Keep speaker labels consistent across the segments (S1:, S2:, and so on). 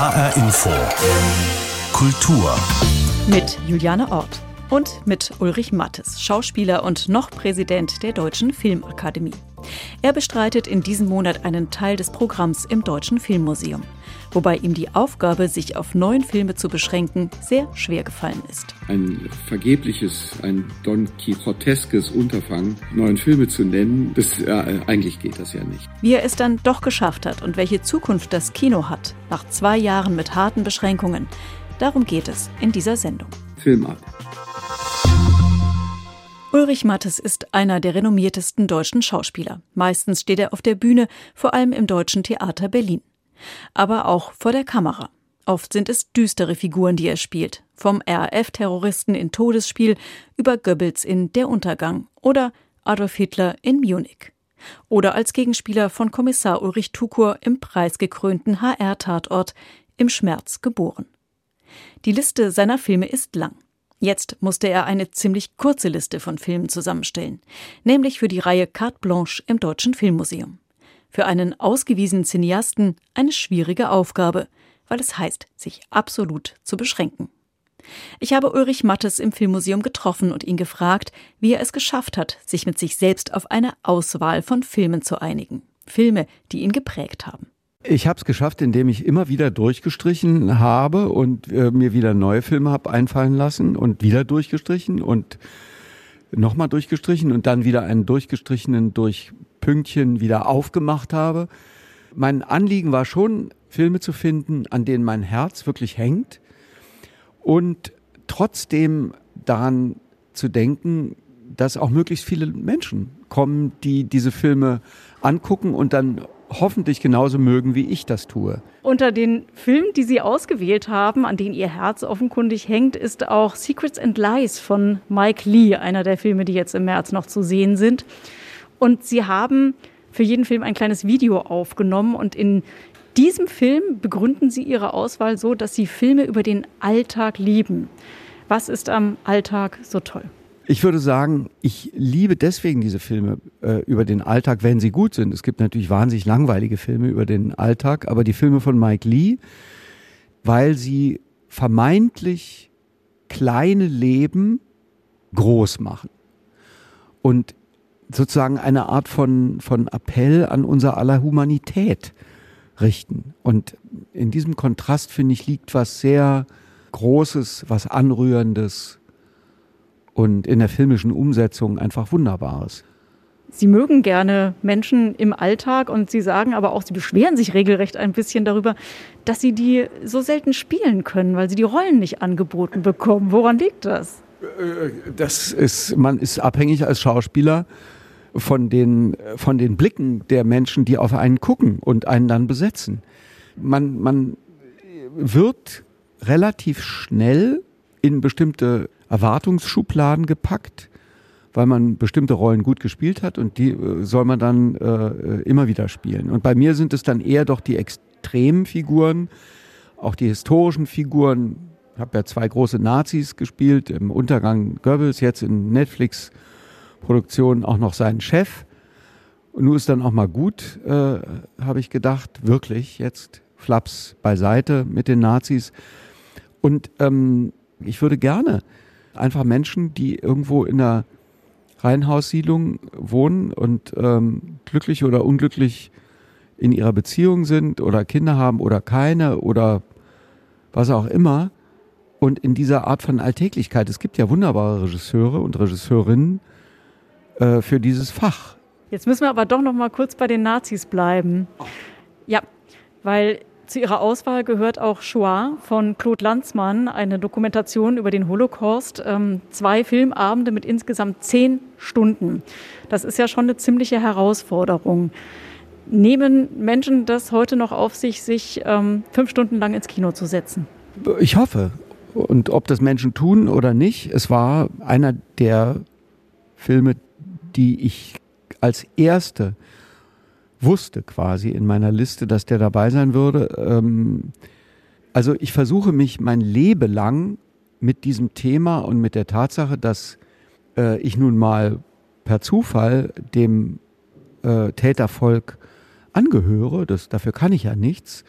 S1: HR Info. Kultur.
S2: Mit Juliane Ort und mit Ulrich Mattes, Schauspieler und noch Präsident der Deutschen Filmakademie. Er bestreitet in diesem Monat einen Teil des Programms im Deutschen Filmmuseum, wobei ihm die Aufgabe, sich auf neun Filme zu beschränken, sehr schwer gefallen ist.
S3: Ein vergebliches, ein Don Quixoteskes Unterfangen, neun Filme zu nennen, das, äh, eigentlich geht das ja nicht.
S2: Wie er es dann doch geschafft hat und welche Zukunft das Kino hat, nach zwei Jahren mit harten Beschränkungen, darum geht es in dieser Sendung.
S3: Filmart.
S2: Ulrich Mattes ist einer der renommiertesten deutschen Schauspieler. Meistens steht er auf der Bühne, vor allem im Deutschen Theater Berlin. Aber auch vor der Kamera. Oft sind es düstere Figuren, die er spielt. Vom RAF-Terroristen in Todesspiel über Goebbels in Der Untergang oder Adolf Hitler in Munich. Oder als Gegenspieler von Kommissar Ulrich Tukur im preisgekrönten HR-Tatort Im Schmerz geboren. Die Liste seiner Filme ist lang. Jetzt musste er eine ziemlich kurze Liste von Filmen zusammenstellen, nämlich für die Reihe Carte Blanche im Deutschen Filmmuseum. Für einen ausgewiesenen Cineasten eine schwierige Aufgabe, weil es heißt, sich absolut zu beschränken. Ich habe Ulrich Mattes im Filmmuseum getroffen und ihn gefragt, wie er es geschafft hat, sich mit sich selbst auf eine Auswahl von Filmen zu einigen. Filme, die ihn geprägt haben.
S4: Ich habe es geschafft, indem ich immer wieder durchgestrichen habe und äh, mir wieder neue Filme habe einfallen lassen und wieder durchgestrichen und nochmal durchgestrichen und dann wieder einen durchgestrichenen durch Pünktchen wieder aufgemacht habe. Mein Anliegen war schon, Filme zu finden, an denen mein Herz wirklich hängt und trotzdem daran zu denken, dass auch möglichst viele Menschen kommen, die diese Filme angucken und dann hoffentlich genauso mögen, wie ich das tue.
S2: Unter den Filmen, die Sie ausgewählt haben, an denen Ihr Herz offenkundig hängt, ist auch Secrets and Lies von Mike Lee, einer der Filme, die jetzt im März noch zu sehen sind. Und Sie haben für jeden Film ein kleines Video aufgenommen und in diesem Film begründen Sie Ihre Auswahl so, dass Sie Filme über den Alltag lieben. Was ist am Alltag so toll?
S4: Ich würde sagen, ich liebe deswegen diese Filme äh, über den Alltag, wenn sie gut sind. Es gibt natürlich wahnsinnig langweilige Filme über den Alltag, aber die Filme von Mike Lee, weil sie vermeintlich kleine Leben groß machen und sozusagen eine Art von, von Appell an unser aller Humanität richten. Und in diesem Kontrast, finde ich, liegt was sehr Großes, was Anrührendes, und in der filmischen Umsetzung einfach Wunderbares.
S2: Sie mögen gerne Menschen im Alltag und Sie sagen aber auch, Sie beschweren sich regelrecht ein bisschen darüber, dass Sie die so selten spielen können, weil Sie die Rollen nicht angeboten bekommen. Woran liegt das?
S4: Das ist, man ist abhängig als Schauspieler von den, von den Blicken der Menschen, die auf einen gucken und einen dann besetzen. Man, man wird relativ schnell in bestimmte Erwartungsschubladen gepackt, weil man bestimmte Rollen gut gespielt hat und die äh, soll man dann äh, immer wieder spielen. Und bei mir sind es dann eher doch die extremen Figuren, auch die historischen Figuren. Ich habe ja zwei große Nazis gespielt, im Untergang Goebbels, jetzt in Netflix-Produktionen auch noch seinen Chef. Und nun ist dann auch mal gut, äh, habe ich gedacht, wirklich jetzt Flaps beiseite mit den Nazis. Und ähm, ich würde gerne einfach Menschen, die irgendwo in einer Reihenhaussiedlung wohnen und ähm, glücklich oder unglücklich in ihrer Beziehung sind oder Kinder haben oder keine oder was auch immer. Und in dieser Art von Alltäglichkeit, es gibt ja wunderbare Regisseure und Regisseurinnen äh, für dieses Fach.
S2: Jetzt müssen wir aber doch noch mal kurz bei den Nazis bleiben. Ja, weil zu ihrer Auswahl gehört auch Shoah von Claude Lanzmann, eine Dokumentation über den Holocaust. Ähm, zwei Filmabende mit insgesamt zehn Stunden. Das ist ja schon eine ziemliche Herausforderung. Nehmen Menschen das heute noch auf sich, sich ähm, fünf Stunden lang ins Kino zu setzen?
S4: Ich hoffe. Und ob das Menschen tun oder nicht, es war einer der Filme, die ich als erste wusste quasi in meiner Liste, dass der dabei sein würde. Ähm, also ich versuche mich mein Leben lang mit diesem Thema und mit der Tatsache, dass äh, ich nun mal per Zufall dem äh, Tätervolk angehöre, das, dafür kann ich ja nichts,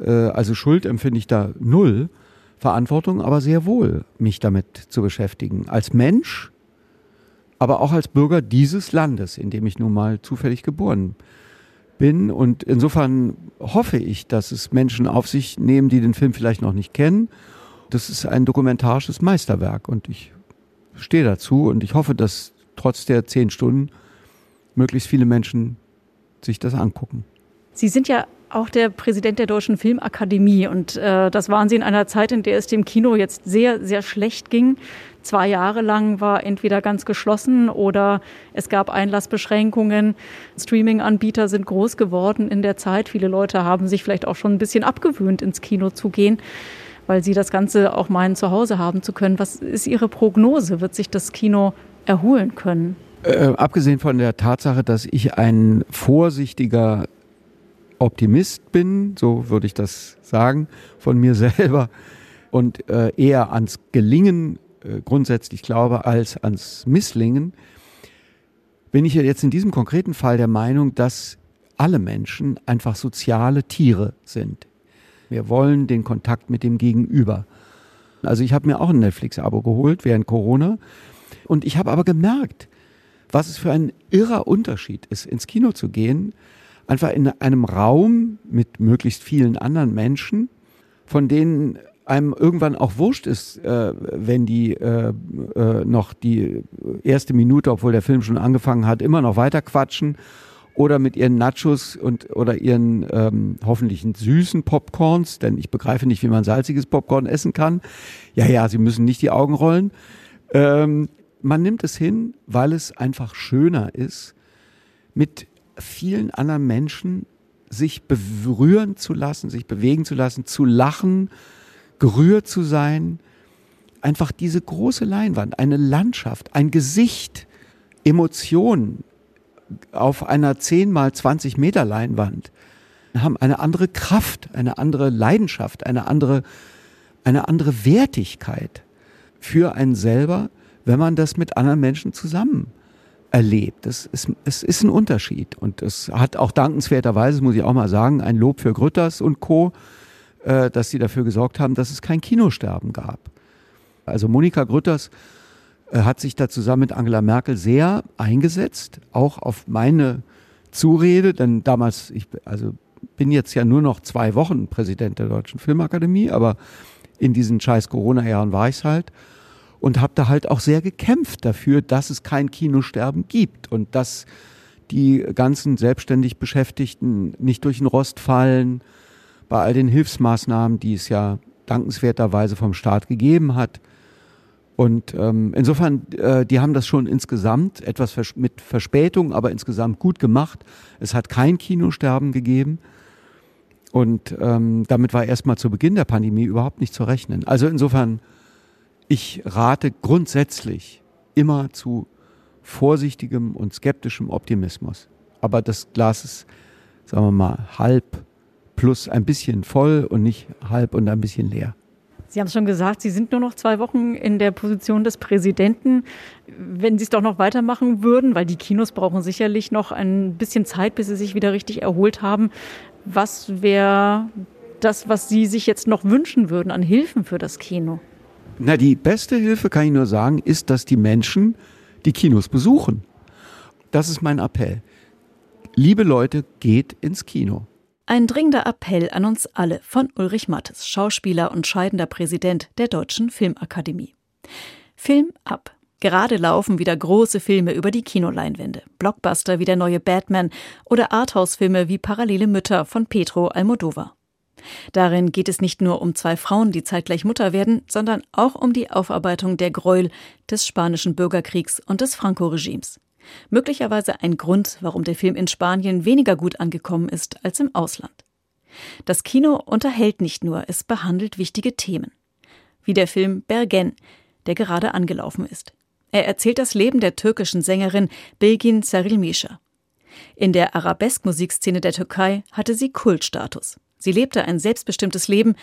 S4: Äh, also Schuld empfinde ich da null. Verantwortung aber sehr wohl, mich damit zu beschäftigen. Als Mensch, aber auch als Bürger dieses Landes, in dem ich nun mal zufällig geboren bin. Und insofern hoffe ich, dass es Menschen auf sich nehmen, die den Film vielleicht noch nicht kennen. Das ist ein dokumentarisches Meisterwerk und ich stehe dazu und ich hoffe, dass trotz der zehn Stunden möglichst viele Menschen sich das angucken.
S2: Sie sind ja auch der Präsident der Deutschen Filmakademie. Und äh, das waren Sie in einer Zeit, in der es dem Kino jetzt sehr, sehr schlecht ging. Zwei Jahre lang war entweder ganz geschlossen oder es gab Einlassbeschränkungen. Streaming-Anbieter sind groß geworden in der Zeit. Viele Leute haben sich vielleicht auch schon ein bisschen abgewöhnt, ins Kino zu gehen, weil sie das Ganze auch meinen, zu Hause haben zu können. Was ist Ihre Prognose? Wird sich das Kino erholen können?
S4: Äh, abgesehen von der Tatsache, dass ich ein vorsichtiger Optimist bin, so würde ich das sagen, von mir selber und äh, eher ans Gelingen äh, grundsätzlich glaube als ans Misslingen, bin ich jetzt in diesem konkreten Fall der Meinung, dass alle Menschen einfach soziale Tiere sind. Wir wollen den Kontakt mit dem Gegenüber. Also ich habe mir auch ein Netflix-Abo geholt während Corona und ich habe aber gemerkt, was es für ein irrer Unterschied ist, ins Kino zu gehen, einfach in einem Raum mit möglichst vielen anderen Menschen, von denen einem irgendwann auch wurscht ist, äh, wenn die äh, äh, noch die erste Minute, obwohl der Film schon angefangen hat, immer noch weiter quatschen oder mit ihren Nachos und oder ihren ähm, hoffentlich süßen Popcorns, denn ich begreife nicht, wie man salziges Popcorn essen kann. Ja, ja, sie müssen nicht die Augen rollen. Ähm, man nimmt es hin, weil es einfach schöner ist, mit vielen anderen Menschen sich berühren zu lassen, sich bewegen zu lassen, zu lachen, gerührt zu sein. Einfach diese große Leinwand, eine Landschaft, ein Gesicht, Emotionen auf einer 10 mal 20 Meter Leinwand haben eine andere Kraft, eine andere Leidenschaft, eine andere, eine andere Wertigkeit für einen selber, wenn man das mit anderen Menschen zusammen erlebt. Es ist, es ist ein Unterschied. Und es hat auch dankenswerterweise, muss ich auch mal sagen, ein Lob für Grütters und Co., äh, dass sie dafür gesorgt haben, dass es kein Kinosterben gab. Also Monika Grütters äh, hat sich da zusammen mit Angela Merkel sehr eingesetzt, auch auf meine Zurede, denn damals, ich also bin jetzt ja nur noch zwei Wochen Präsident der Deutschen Filmakademie, aber in diesen scheiß Corona-Jahren war ich halt und habe da halt auch sehr gekämpft dafür, dass es kein Kinosterben gibt und dass die ganzen selbstständig Beschäftigten nicht durch den Rost fallen bei all den Hilfsmaßnahmen, die es ja dankenswerterweise vom Staat gegeben hat. Und ähm, insofern, äh, die haben das schon insgesamt etwas vers mit Verspätung, aber insgesamt gut gemacht. Es hat kein Kinosterben gegeben. Und ähm, damit war erstmal zu Beginn der Pandemie überhaupt nicht zu rechnen. Also insofern ich rate grundsätzlich immer zu vorsichtigem und skeptischem Optimismus. Aber das Glas ist, sagen wir mal, halb plus ein bisschen voll und nicht halb und ein bisschen leer.
S2: Sie haben es schon gesagt, Sie sind nur noch zwei Wochen in der Position des Präsidenten. Wenn Sie es doch noch weitermachen würden, weil die Kinos brauchen sicherlich noch ein bisschen Zeit, bis sie sich wieder richtig erholt haben. Was wäre das, was Sie sich jetzt noch wünschen würden an Hilfen für das Kino?
S4: Na, die beste Hilfe, kann ich nur sagen, ist, dass die Menschen die Kinos besuchen. Das ist mein Appell. Liebe Leute, geht ins Kino.
S2: Ein dringender Appell an uns alle von Ulrich Mattes, Schauspieler und scheidender Präsident der Deutschen Filmakademie. Film ab. Gerade laufen wieder große Filme über die Kinoleinwände. Blockbuster wie der neue Batman oder Arthouse-Filme wie Parallele Mütter von Petro Almodovar. Darin geht es nicht nur um zwei Frauen, die zeitgleich Mutter werden, sondern auch um die Aufarbeitung der Gräuel des spanischen Bürgerkriegs und des Franco-Regimes. Möglicherweise ein Grund, warum der Film in Spanien weniger gut angekommen ist als im Ausland. Das Kino unterhält nicht nur, es behandelt wichtige Themen. Wie der Film Bergen, der gerade angelaufen ist. Er erzählt das Leben der türkischen Sängerin Bilgin Sarilmisha. In der Arabesk-Musikszene der Türkei hatte sie Kultstatus. Sie lebte ein selbstbestimmtes Leben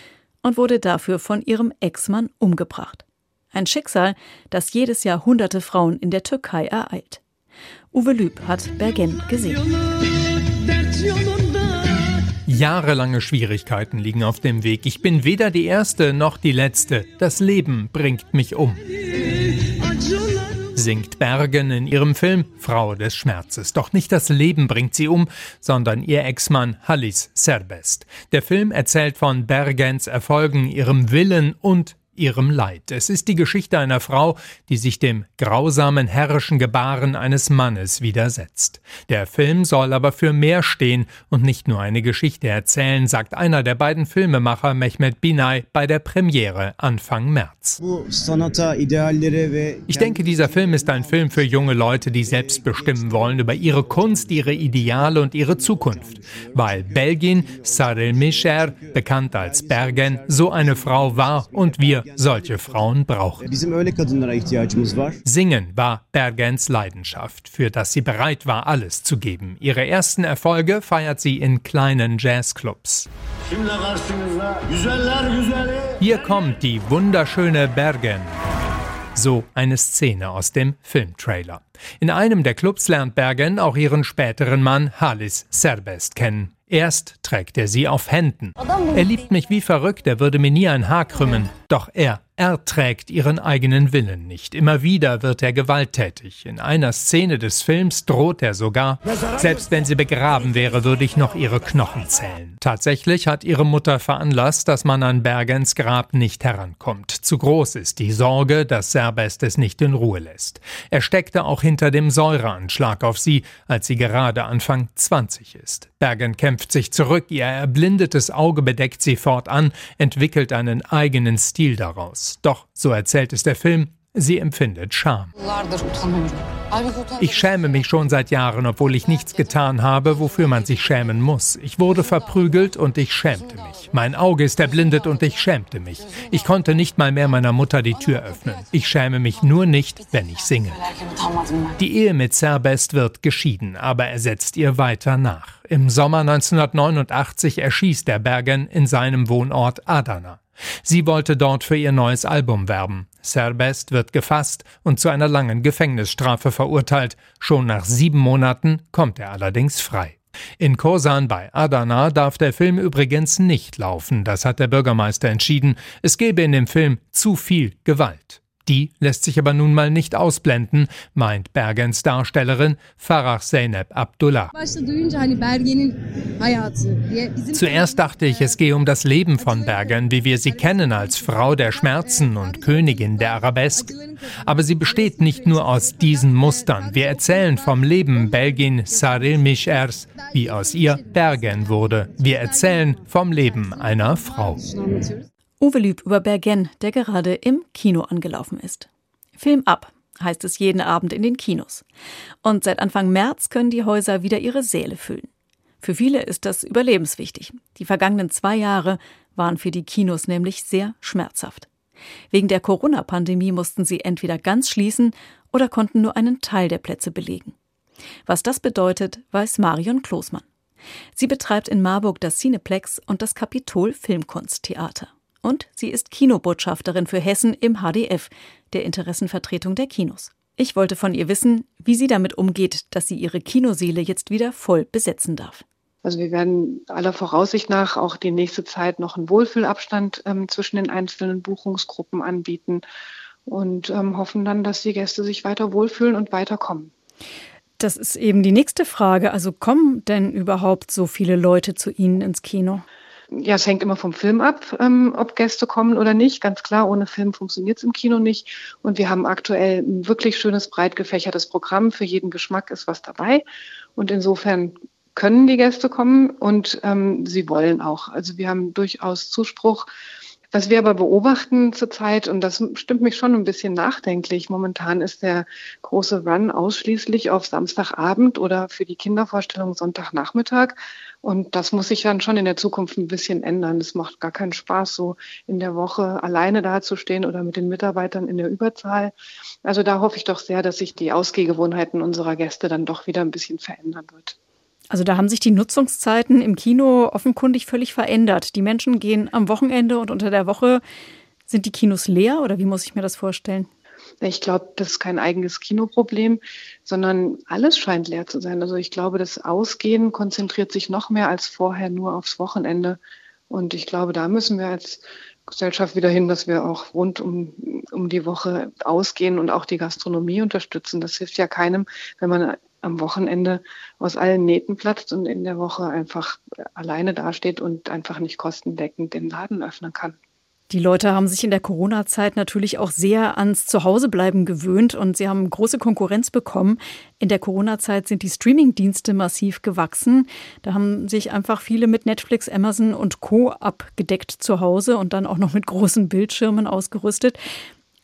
S2: und wurde dafür von ihrem Ex-Mann umgebracht. Ein Schicksal, das jedes Jahr hunderte Frauen in der Türkei ereilt. Uwe Lüb hat Bergen gesehen.
S5: Jahrelange Schwierigkeiten liegen auf dem Weg. Ich bin weder die Erste noch die Letzte. Das Leben bringt mich um. Singt Bergen in ihrem Film Frau des Schmerzes. Doch nicht das Leben bringt sie um, sondern ihr Ex-Mann Halis Serbest. Der Film erzählt von Bergens Erfolgen, ihrem Willen und ihrem Leid. Es ist die Geschichte einer Frau, die sich dem grausamen herrischen Gebaren eines Mannes widersetzt. Der Film soll aber für mehr stehen und nicht nur eine Geschichte erzählen, sagt einer der beiden Filmemacher Mehmet Binay bei der Premiere Anfang März. Ich denke, dieser Film ist ein Film für junge Leute, die selbst bestimmen wollen über ihre Kunst, ihre Ideale und ihre Zukunft. Weil Belgien, Sarel Mischer, bekannt als Bergen, so eine Frau war und wir solche Frauen brauchen. Singen war Bergens Leidenschaft, für das sie bereit war, alles zu geben. Ihre ersten Erfolge feiert sie in kleinen Jazzclubs. Hier kommt die wunderschöne Bergen. So eine Szene aus dem Filmtrailer. In einem der Clubs lernt Bergen auch ihren späteren Mann Halis Serbest kennen. Erst trägt er sie auf Händen. Er liebt mich wie verrückt, er würde mir nie ein Haar krümmen. Doch er erträgt ihren eigenen Willen nicht. Immer wieder wird er gewalttätig. In einer Szene des Films droht er sogar, selbst wenn sie begraben wäre, würde ich noch ihre Knochen zählen. Tatsächlich hat ihre Mutter veranlasst, dass man an Bergens Grab nicht herankommt. Zu groß ist die Sorge, dass Serbest es nicht in Ruhe lässt. Er steckte auch hinter dem Säureanschlag auf sie, als sie gerade Anfang 20 ist. Bergen kämpft sich zurück, ihr erblindetes Auge bedeckt sie fortan, entwickelt einen eigenen Stil daraus. Doch, so erzählt es der Film, sie empfindet Scham. Ich schäme mich schon seit Jahren, obwohl ich nichts getan habe, wofür man sich schämen muss. Ich wurde verprügelt und ich schämte mich. Mein Auge ist erblindet und ich schämte mich. Ich konnte nicht mal mehr meiner Mutter die Tür öffnen. Ich schäme mich nur nicht, wenn ich singe. Die Ehe mit Serbest wird geschieden, aber er setzt ihr weiter nach. Im Sommer 1989 erschießt der Bergen in seinem Wohnort Adana. Sie wollte dort für ihr neues Album werben. Serbest wird gefasst und zu einer langen Gefängnisstrafe verurteilt. Schon nach sieben Monaten kommt er allerdings frei. In Kosan bei Adana darf der Film übrigens nicht laufen, das hat der Bürgermeister entschieden. Es gebe in dem Film zu viel Gewalt. Die lässt sich aber nun mal nicht ausblenden, meint Bergens Darstellerin Farah Zeynep Abdullah. Zuerst dachte ich, es gehe um das Leben von Bergen, wie wir sie kennen als Frau der Schmerzen und Königin der Arabesk. Aber sie besteht nicht nur aus diesen Mustern. Wir erzählen vom Leben Belgin Saril Michers, wie aus ihr Bergen wurde. Wir erzählen vom Leben einer Frau.
S2: Uwe Lüb über Bergen, der gerade im Kino angelaufen ist. Film ab, heißt es jeden Abend in den Kinos. Und seit Anfang März können die Häuser wieder ihre Säle füllen. Für viele ist das überlebenswichtig. Die vergangenen zwei Jahre waren für die Kinos nämlich sehr schmerzhaft. Wegen der Corona-Pandemie mussten sie entweder ganz schließen oder konnten nur einen Teil der Plätze belegen. Was das bedeutet, weiß Marion Klosmann. Sie betreibt in Marburg das Cineplex und das Kapitol Filmkunsttheater. Und sie ist Kinobotschafterin für Hessen im HDF, der Interessenvertretung der Kinos. Ich wollte von ihr wissen, wie sie damit umgeht, dass sie ihre Kinoseele jetzt wieder voll besetzen darf.
S6: Also wir werden aller Voraussicht nach auch die nächste Zeit noch einen Wohlfühlabstand ähm, zwischen den einzelnen Buchungsgruppen anbieten und ähm, hoffen dann, dass die Gäste sich weiter wohlfühlen und weiterkommen.
S2: Das ist eben die nächste Frage. Also kommen denn überhaupt so viele Leute zu Ihnen ins Kino?
S6: Ja, es hängt immer vom Film ab, ähm, ob Gäste kommen oder nicht. Ganz klar, ohne Film funktioniert es im Kino nicht. Und wir haben aktuell ein wirklich schönes, breit gefächertes Programm. Für jeden Geschmack ist was dabei. Und insofern können die Gäste kommen und ähm, sie wollen auch. Also wir haben durchaus Zuspruch. Was wir aber beobachten zurzeit, und das stimmt mich schon ein bisschen nachdenklich, momentan ist der große Run ausschließlich auf Samstagabend oder für die Kindervorstellung Sonntagnachmittag. Und das muss sich dann schon in der Zukunft ein bisschen ändern. Es macht gar keinen Spaß, so in der Woche alleine dazustehen oder mit den Mitarbeitern in der Überzahl. Also da hoffe ich doch sehr, dass sich die Ausgehgewohnheiten unserer Gäste dann doch wieder ein bisschen verändern wird.
S2: Also da haben sich die Nutzungszeiten im Kino offenkundig völlig verändert. Die Menschen gehen am Wochenende und unter der Woche. Sind die Kinos leer oder wie muss ich mir das vorstellen?
S6: Ich glaube, das ist kein eigenes Kinoproblem, sondern alles scheint leer zu sein. Also ich glaube, das Ausgehen konzentriert sich noch mehr als vorher nur aufs Wochenende. Und ich glaube, da müssen wir als Gesellschaft wieder hin, dass wir auch rund um, um die Woche ausgehen und auch die Gastronomie unterstützen. Das hilft ja keinem, wenn man am Wochenende aus allen Nähten platzt und in der Woche einfach alleine dasteht und einfach nicht kostendeckend den Laden öffnen kann.
S2: Die Leute haben sich in der Corona-Zeit natürlich auch sehr ans Zuhausebleiben gewöhnt und sie haben große Konkurrenz bekommen. In der Corona-Zeit sind die Streaming-Dienste massiv gewachsen. Da haben sich einfach viele mit Netflix, Amazon und Co. abgedeckt zu Hause und dann auch noch mit großen Bildschirmen ausgerüstet.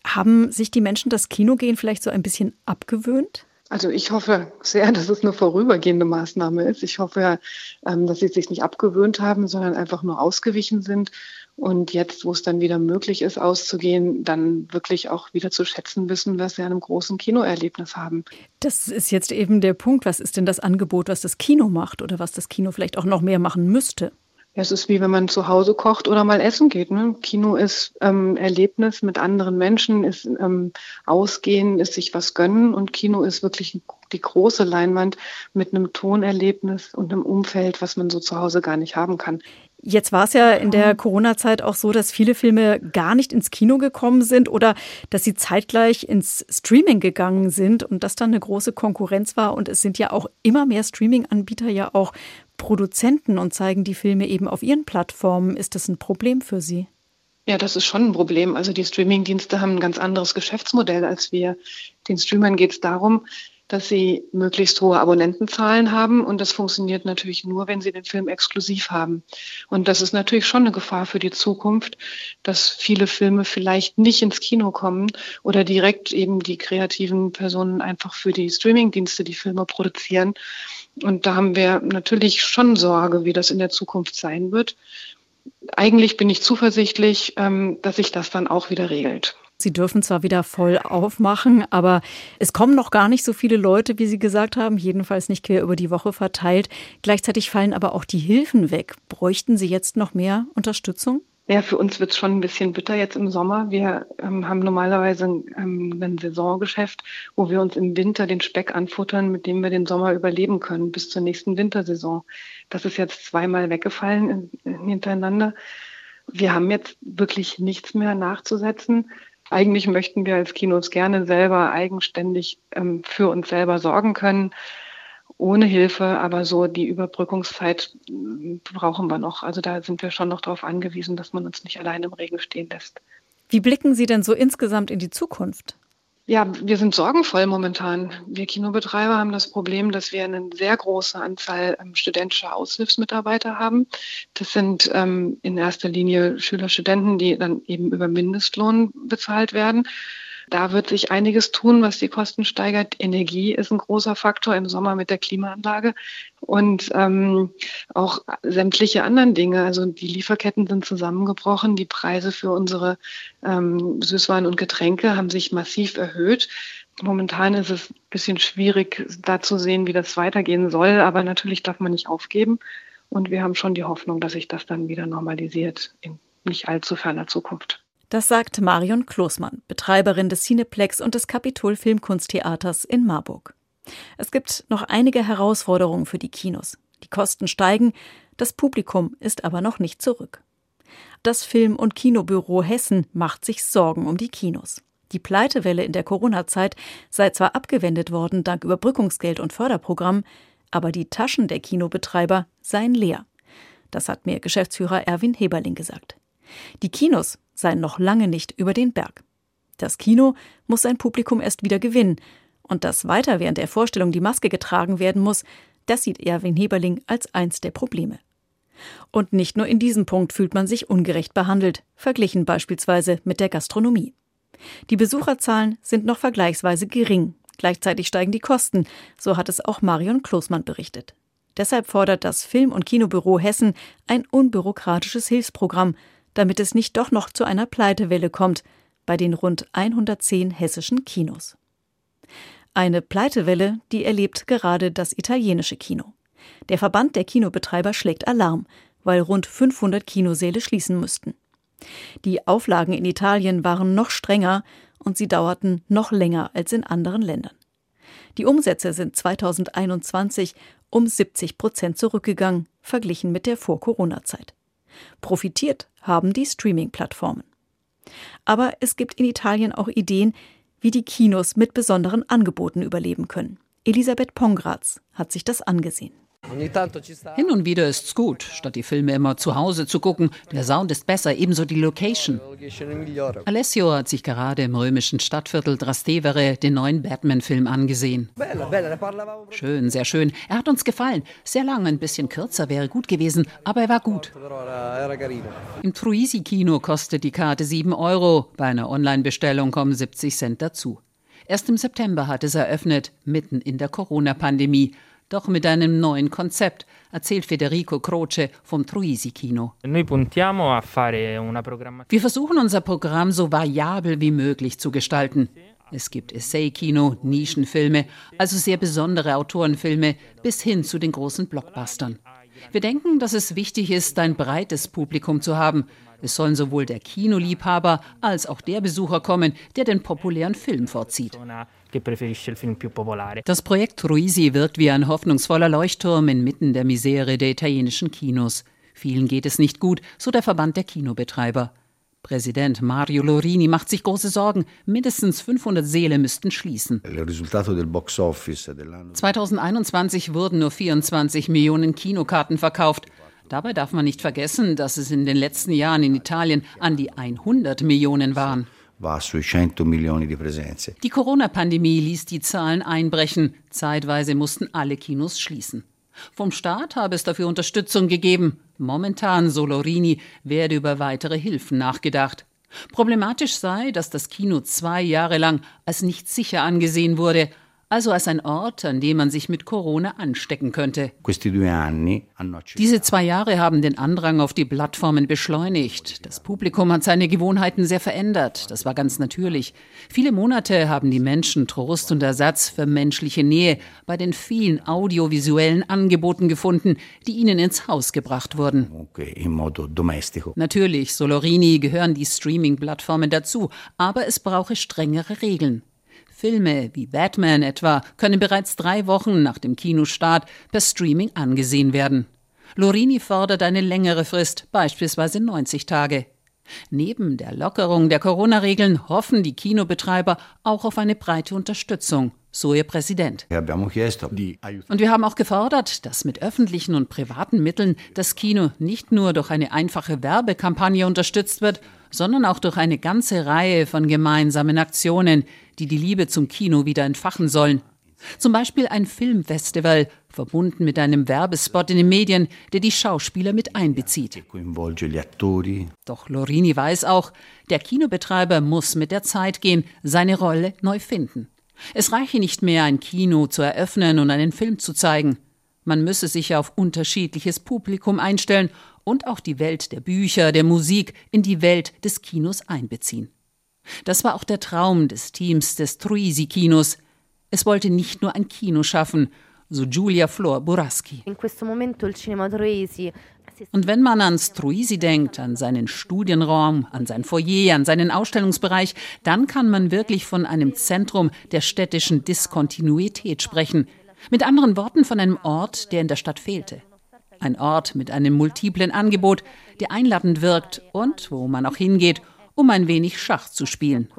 S2: Haben sich die Menschen das Kinogehen vielleicht so ein bisschen abgewöhnt?
S6: Also ich hoffe sehr, dass es eine vorübergehende Maßnahme ist. Ich hoffe, ähm, dass sie sich nicht abgewöhnt haben, sondern einfach nur ausgewichen sind und jetzt, wo es dann wieder möglich ist, auszugehen, dann wirklich auch wieder zu schätzen wissen, was sie an einem großen Kinoerlebnis haben.
S2: Das ist jetzt eben der Punkt. Was ist denn das Angebot, was das Kino macht oder was das Kino vielleicht auch noch mehr machen müsste?
S6: Es ist wie wenn man zu Hause kocht oder mal essen geht. Ne? Kino ist ähm, Erlebnis mit anderen Menschen, ist ähm, Ausgehen, ist sich was gönnen und Kino ist wirklich die große Leinwand mit einem Tonerlebnis und einem Umfeld, was man so zu Hause gar nicht haben kann.
S2: Jetzt war es ja in der Corona-Zeit auch so, dass viele Filme gar nicht ins Kino gekommen sind oder dass sie zeitgleich ins Streaming gegangen sind und das dann eine große Konkurrenz war. Und es sind ja auch immer mehr Streaming-Anbieter ja auch Produzenten und zeigen die Filme eben auf ihren Plattformen. Ist das ein Problem für Sie?
S6: Ja, das ist schon ein Problem. Also die Streaming-Dienste haben ein ganz anderes Geschäftsmodell als wir. Den Streamern geht es darum, dass sie möglichst hohe Abonnentenzahlen haben. Und das funktioniert natürlich nur, wenn sie den Film exklusiv haben. Und das ist natürlich schon eine Gefahr für die Zukunft, dass viele Filme vielleicht nicht ins Kino kommen oder direkt eben die kreativen Personen einfach für die Streamingdienste die Filme produzieren. Und da haben wir natürlich schon Sorge, wie das in der Zukunft sein wird. Eigentlich bin ich zuversichtlich, ähm, dass sich das dann auch wieder regelt.
S2: Sie dürfen zwar wieder voll aufmachen, aber es kommen noch gar nicht so viele Leute, wie Sie gesagt haben, jedenfalls nicht quer über die Woche verteilt. Gleichzeitig fallen aber auch die Hilfen weg. Bräuchten Sie jetzt noch mehr Unterstützung?
S6: Ja, für uns wird es schon ein bisschen bitter jetzt im Sommer. Wir ähm, haben normalerweise ähm, ein Saisongeschäft, wo wir uns im Winter den Speck anfuttern, mit dem wir den Sommer überleben können bis zur nächsten Wintersaison. Das ist jetzt zweimal weggefallen in, hintereinander. Wir haben jetzt wirklich nichts mehr nachzusetzen. Eigentlich möchten wir als Kinos gerne selber eigenständig ähm, für uns selber sorgen können, ohne Hilfe, aber so die Überbrückungszeit äh, brauchen wir noch. Also da sind wir schon noch darauf angewiesen, dass man uns nicht allein im Regen stehen lässt.
S2: Wie blicken Sie denn so insgesamt in die Zukunft?
S6: Ja, wir sind sorgenvoll momentan. Wir Kinobetreiber haben das Problem, dass wir eine sehr große Anzahl ähm, studentischer Aushilfsmitarbeiter haben. Das sind ähm, in erster Linie Schüler, Studenten, die dann eben über Mindestlohn bezahlt werden. Da wird sich einiges tun, was die Kosten steigert. Energie ist ein großer Faktor im Sommer mit der Klimaanlage und ähm, auch sämtliche anderen Dinge. Also die Lieferketten sind zusammengebrochen. Die Preise für unsere ähm, Süßwaren und Getränke haben sich massiv erhöht. Momentan ist es ein bisschen schwierig, da zu sehen, wie das weitergehen soll. Aber natürlich darf man nicht aufgeben. Und wir haben schon die Hoffnung, dass sich das dann wieder normalisiert in nicht allzu ferner Zukunft.
S2: Das sagt Marion Klosmann, Betreiberin des Cineplex und des Kapitol Filmkunsttheaters in Marburg. Es gibt noch einige Herausforderungen für die Kinos. Die Kosten steigen, das Publikum ist aber noch nicht zurück. Das Film- und Kinobüro Hessen macht sich Sorgen um die Kinos. Die Pleitewelle in der Corona-Zeit sei zwar abgewendet worden dank Überbrückungsgeld und Förderprogramm, aber die Taschen der Kinobetreiber seien leer. Das hat mir Geschäftsführer Erwin Heberling gesagt. Die Kinos seien noch lange nicht über den Berg. Das Kino muss sein Publikum erst wieder gewinnen. Und dass weiter während der Vorstellung die Maske getragen werden muss, das sieht Erwin Heberling als eins der Probleme. Und nicht nur in diesem Punkt fühlt man sich ungerecht behandelt, verglichen beispielsweise mit der Gastronomie. Die Besucherzahlen sind noch vergleichsweise gering. Gleichzeitig steigen die Kosten, so hat es auch Marion Klosmann berichtet. Deshalb fordert das Film- und Kinobüro Hessen ein unbürokratisches Hilfsprogramm, damit es nicht doch noch zu einer Pleitewelle kommt bei den rund 110 hessischen Kinos. Eine Pleitewelle, die erlebt gerade das italienische Kino. Der Verband der Kinobetreiber schlägt Alarm, weil rund 500 Kinosäle schließen müssten. Die Auflagen in Italien waren noch strenger und sie dauerten noch länger als in anderen Ländern. Die Umsätze sind 2021 um 70 Prozent zurückgegangen, verglichen mit der Vor-Corona-Zeit. Profitiert haben die Streaming-Plattformen. Aber es gibt in Italien auch Ideen, wie die Kinos mit besonderen Angeboten überleben können. Elisabeth Pongratz hat sich das angesehen.
S7: Hin und wieder ist's gut, statt die Filme immer zu Hause zu gucken. Der Sound ist besser, ebenso die Location. Alessio hat sich gerade im römischen Stadtviertel Trastevere den neuen Batman-Film angesehen. Schön, sehr schön. Er hat uns gefallen. Sehr lang, ein bisschen kürzer wäre gut gewesen, aber er war gut. Im Truisi-Kino kostet die Karte 7 Euro. Bei einer Online-Bestellung kommen 70 Cent dazu. Erst im September hat es eröffnet, mitten in der Corona-Pandemie doch mit einem neuen Konzept, erzählt Federico Croce vom Truisi Kino. Wir versuchen unser Programm so variabel wie möglich zu gestalten. Es gibt Essay-Kino, Nischenfilme, also sehr besondere Autorenfilme, bis hin zu den großen Blockbustern. Wir denken, dass es wichtig ist, ein breites Publikum zu haben. Es sollen sowohl der Kinoliebhaber als auch der Besucher kommen, der den populären Film vorzieht. Das Projekt Ruisi wirkt wie ein hoffnungsvoller Leuchtturm inmitten der Misere der italienischen Kinos. Vielen geht es nicht gut, so der Verband der Kinobetreiber. Präsident Mario Lorini macht sich große Sorgen. Mindestens 500 Seele müssten schließen. 2021 wurden nur 24 Millionen Kinokarten verkauft. Dabei darf man nicht vergessen, dass es in den letzten Jahren in Italien an die 100 Millionen waren. Die Corona-Pandemie ließ die Zahlen einbrechen. Zeitweise mussten alle Kinos schließen. Vom Staat habe es dafür Unterstützung gegeben. Momentan, so Lorini, werde über weitere Hilfen nachgedacht. Problematisch sei, dass das Kino zwei Jahre lang als nicht sicher angesehen wurde, also als ein Ort, an dem man sich mit Corona anstecken könnte. Diese zwei Jahre haben den Andrang auf die Plattformen beschleunigt. Das Publikum hat seine Gewohnheiten sehr verändert. Das war ganz natürlich. Viele Monate haben die Menschen Trost und Ersatz für menschliche Nähe bei den vielen audiovisuellen Angeboten gefunden, die ihnen ins Haus gebracht wurden. Natürlich, Solorini gehören die Streaming-Plattformen dazu, aber es brauche strengere Regeln. Filme wie Batman etwa können bereits drei Wochen nach dem Kinostart per Streaming angesehen werden. Lorini fordert eine längere Frist, beispielsweise 90 Tage. Neben der Lockerung der Corona-Regeln hoffen die Kinobetreiber auch auf eine breite Unterstützung, so ihr Präsident. Und wir haben auch gefordert, dass mit öffentlichen und privaten Mitteln das Kino nicht nur durch eine einfache Werbekampagne unterstützt wird, sondern auch durch eine ganze Reihe von gemeinsamen Aktionen, die die Liebe zum Kino wieder entfachen sollen. Zum Beispiel ein Filmfestival, verbunden mit einem Werbespot in den Medien, der die Schauspieler mit einbezieht. Doch Lorini weiß auch, der Kinobetreiber muss mit der Zeit gehen, seine Rolle neu finden. Es reiche nicht mehr, ein Kino zu eröffnen und einen Film zu zeigen. Man müsse sich auf unterschiedliches Publikum einstellen und auch die Welt der Bücher, der Musik in die Welt des Kinos einbeziehen. Das war auch der Traum des Teams des Truisi Kinos. Es wollte nicht nur ein Kino schaffen, so Giulia Flor Buraschi. Und wenn man an Struisi denkt, an seinen Studienraum, an sein Foyer, an seinen Ausstellungsbereich, dann kann man wirklich von einem Zentrum der städtischen Diskontinuität sprechen. Mit anderen Worten von einem Ort, der in der Stadt fehlte. Ein Ort mit einem multiplen Angebot, der einladend wirkt und wo man auch hingeht, um ein wenig Schach zu spielen.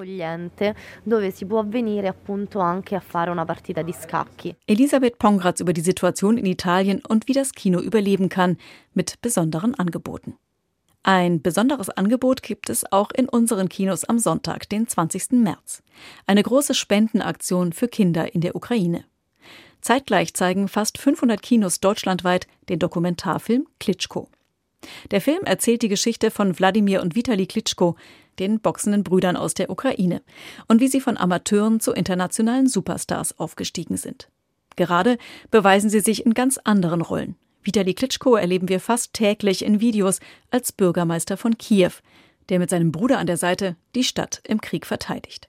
S2: Elisabeth Pongratz über die Situation in Italien und wie das Kino überleben kann mit besonderen Angeboten. Ein besonderes Angebot gibt es auch in unseren Kinos am Sonntag, den 20. März. Eine große Spendenaktion für Kinder in der Ukraine. Zeitgleich zeigen fast 500 Kinos deutschlandweit den Dokumentarfilm Klitschko. Der Film erzählt die Geschichte von Wladimir und Vitali Klitschko, den boxenden Brüdern aus der Ukraine, und wie sie von Amateuren zu internationalen Superstars aufgestiegen sind. Gerade beweisen sie sich in ganz anderen Rollen. Vitali Klitschko erleben wir fast täglich in Videos als Bürgermeister von Kiew, der mit seinem Bruder an der Seite die Stadt im Krieg verteidigt.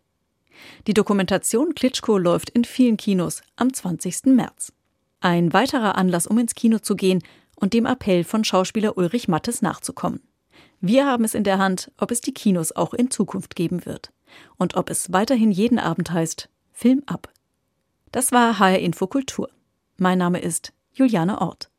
S2: Die Dokumentation Klitschko läuft in vielen Kinos am 20. März. Ein weiterer Anlass, um ins Kino zu gehen und dem Appell von Schauspieler Ulrich Mattes nachzukommen. Wir haben es in der Hand, ob es die Kinos auch in Zukunft geben wird. Und ob es weiterhin jeden Abend heißt, Film ab. Das war HR Infokultur. Mein Name ist Juliane Ort.